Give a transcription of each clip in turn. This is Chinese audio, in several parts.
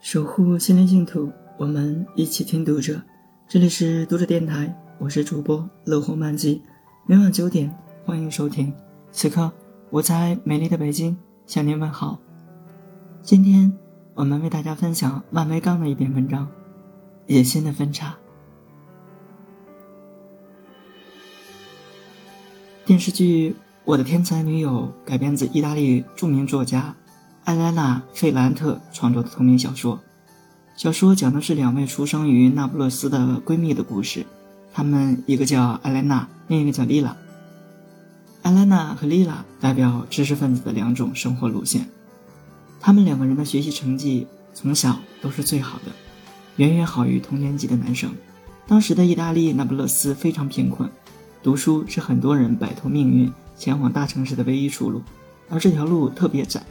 守护心灵净土，我们一起听读者。这里是读者电台，我是主播乐活漫记，每晚九点欢迎收听。此刻我在美丽的北京向您问好。今天我们为大家分享万维刚的一篇文章《野心的分叉》。电视剧《我的天才女友》改编自意大利著名作家。艾莱娜·费兰特创作的同名小说，小说讲的是两位出生于那不勒斯的闺蜜的故事。她们一个叫艾莱娜，另一个叫丽拉。艾莱娜和丽拉代表知识分子的两种生活路线。他们两个人的学习成绩从小都是最好的，远远好于同年级的男生。当时的意大利那不勒斯非常贫困，读书是很多人摆脱命运前往大城市的唯一出路，而这条路特别窄。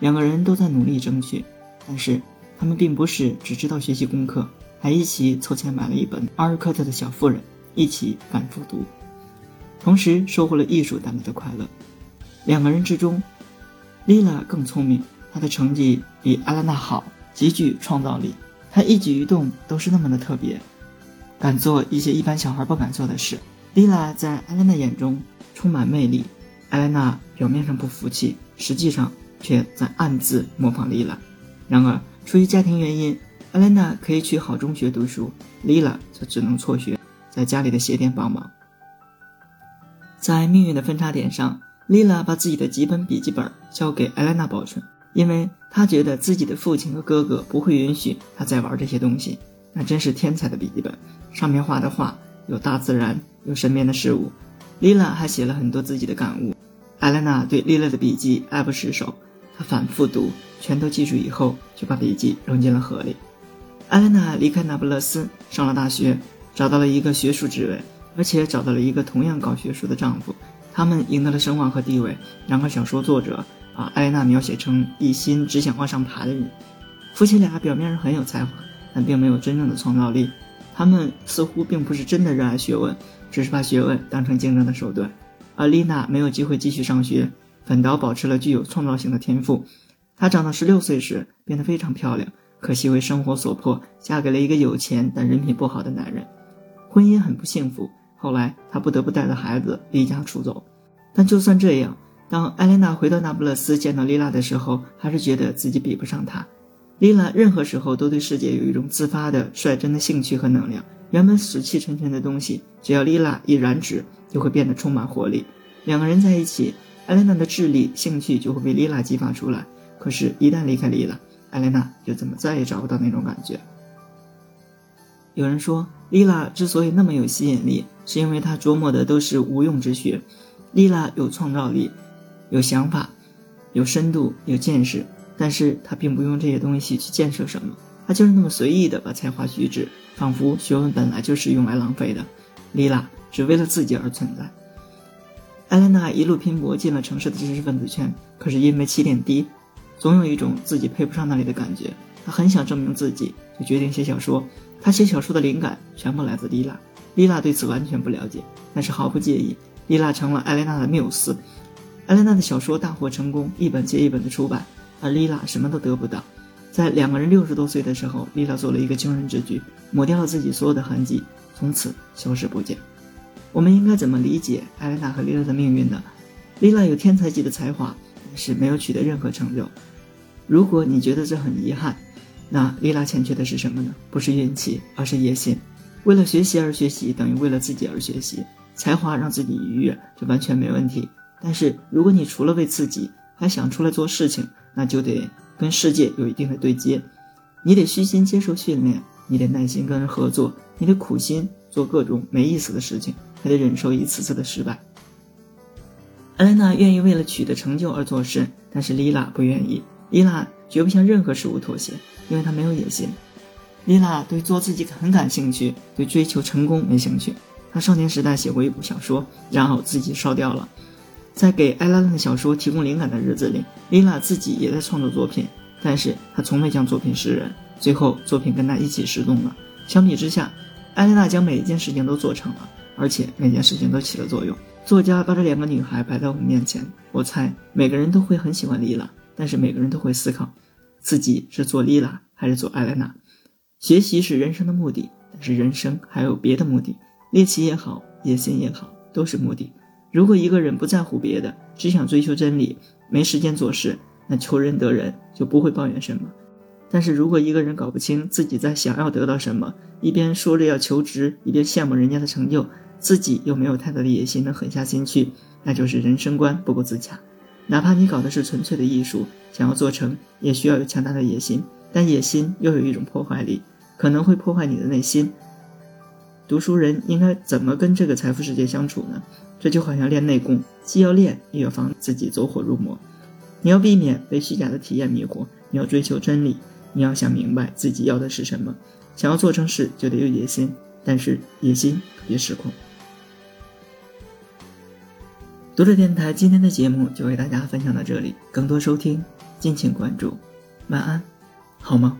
两个人都在努力争取，但是他们并不是只知道学习功课，还一起凑钱买了一本阿尔克特的小妇人，一起反复读，同时收获了艺术带来的快乐。两个人之中，丽拉更聪明，她的成绩比阿拉娜好，极具创造力，她一举一动都是那么的特别，敢做一些一般小孩不敢做的事。丽拉在艾拉娜眼中充满魅力，艾拉娜表面上不服气，实际上。却在暗自模仿丽拉。然而，出于家庭原因，艾莲娜可以去好中学读书，丽拉则只能辍学，在家里的鞋店帮忙。在命运的分叉点上，丽拉把自己的几本笔记本交给艾莲娜保存，因为她觉得自己的父亲和哥哥不会允许她再玩这些东西。那真是天才的笔记本，上面画的画有大自然，有身边的事物。丽拉还写了很多自己的感悟。艾莲娜对丽拉的笔记爱不释手。她反复读，全都记住以后，就把笔记扔进了河里。艾莲娜离开那不勒斯，上了大学，找到了一个学术职位，而且找到了一个同样搞学术的丈夫。他们赢得了声望和地位。然后，小说作者把艾莲娜描写成一心只想往上爬的人。夫妻俩表面上很有才华，但并没有真正的创造力。他们似乎并不是真的热爱学问，只是把学问当成竞争的手段。而丽娜没有机会继续上学。反倒保持了具有创造性的天赋。她长到十六岁时变得非常漂亮，可惜为生活所迫，嫁给了一个有钱但人品不好的男人，婚姻很不幸福。后来她不得不带着孩子离家出走。但就算这样，当艾莲娜回到那不勒斯见到丽娜的时候，还是觉得自己比不上她。丽娜任何时候都对世界有一种自发的率真的兴趣和能量。原本死气沉沉的东西，只要丽拉一燃脂，就会变得充满活力。两个人在一起。艾莲娜的智力、兴趣就会被丽拉激发出来。可是，一旦离开丽拉，艾莲娜就怎么再也找不到那种感觉。有人说，丽拉之所以那么有吸引力，是因为她琢磨的都是无用之学。丽拉有创造力，有想法，有深度，有见识，但是她并不用这些东西去建设什么，他就是那么随意的把才华虚掷，仿佛学问本来就是用来浪费的。莉拉只为了自己而存在。艾莲娜一路拼搏进了城市的知识分子圈，可是因为起点低，总有一种自己配不上那里的感觉。她很想证明自己，就决定写小说。她写小说的灵感全部来自莉拉，莉拉对此完全不了解，但是毫不介意。莉拉成了艾莲娜的缪斯。艾莲娜的小说大获成功，一本接一本的出版，而莉拉什么都得不到。在两个人六十多岁的时候，丽拉做了一个惊人之举，抹掉了自己所有的痕迹，从此消失不见。我们应该怎么理解艾莲娜和丽拉的命运呢？丽拉有天才级的才华，但是没有取得任何成就。如果你觉得这很遗憾，那丽拉欠缺的是什么呢？不是运气，而是野心。为了学习而学习，等于为了自己而学习。才华让自己愉悦，这完全没问题。但是如果你除了为自己，还想出来做事情，那就得跟世界有一定的对接。你得虚心接受训练，你得耐心跟人合作，你得苦心做各种没意思的事情。还得忍受一次次的失败。艾莲娜愿意为了取得成就而做事，但是丽拉不愿意。丽拉绝不向任何事物妥协，因为她没有野心。丽拉对做自己很感兴趣，对追求成功没兴趣。她少年时代写过一部小说，然后自己烧掉了。在给艾拉的小说提供灵感的日子里，丽拉自己也在创作作品，但是她从未将作品示人。最后，作品跟她一起失踪了。相比之下，艾丽娜将每一件事情都做成了。而且每件事情都起了作用。作家把这两个女孩摆在我们面前，我猜每个人都会很喜欢丽拉，但是每个人都会思考，自己是做莉拉还是做艾莱娜。学习是人生的目的，但是人生还有别的目的，猎奇也好，野心也好，都是目的。如果一个人不在乎别的，只想追求真理，没时间做事，那求人得人就不会抱怨什么。但是如果一个人搞不清自己在想要得到什么，一边说着要求职，一边羡慕人家的成就，自己又没有太大的野心能狠下心去，那就是人生观不够自洽。哪怕你搞的是纯粹的艺术，想要做成，也需要有强大的野心，但野心又有一种破坏力。可能会破坏你的内心。读书人应该怎么跟这个财富世界相处呢？这就好像练内功，既要练，又要防自己走火入魔。你要避免被虚假的体验迷惑，你要追求真理，你要想明白自己要的是什么。想要做成事，就得有野心，但是野心别失控。读者电台今天的节目就为大家分享到这里，更多收听敬请关注。晚安，好吗？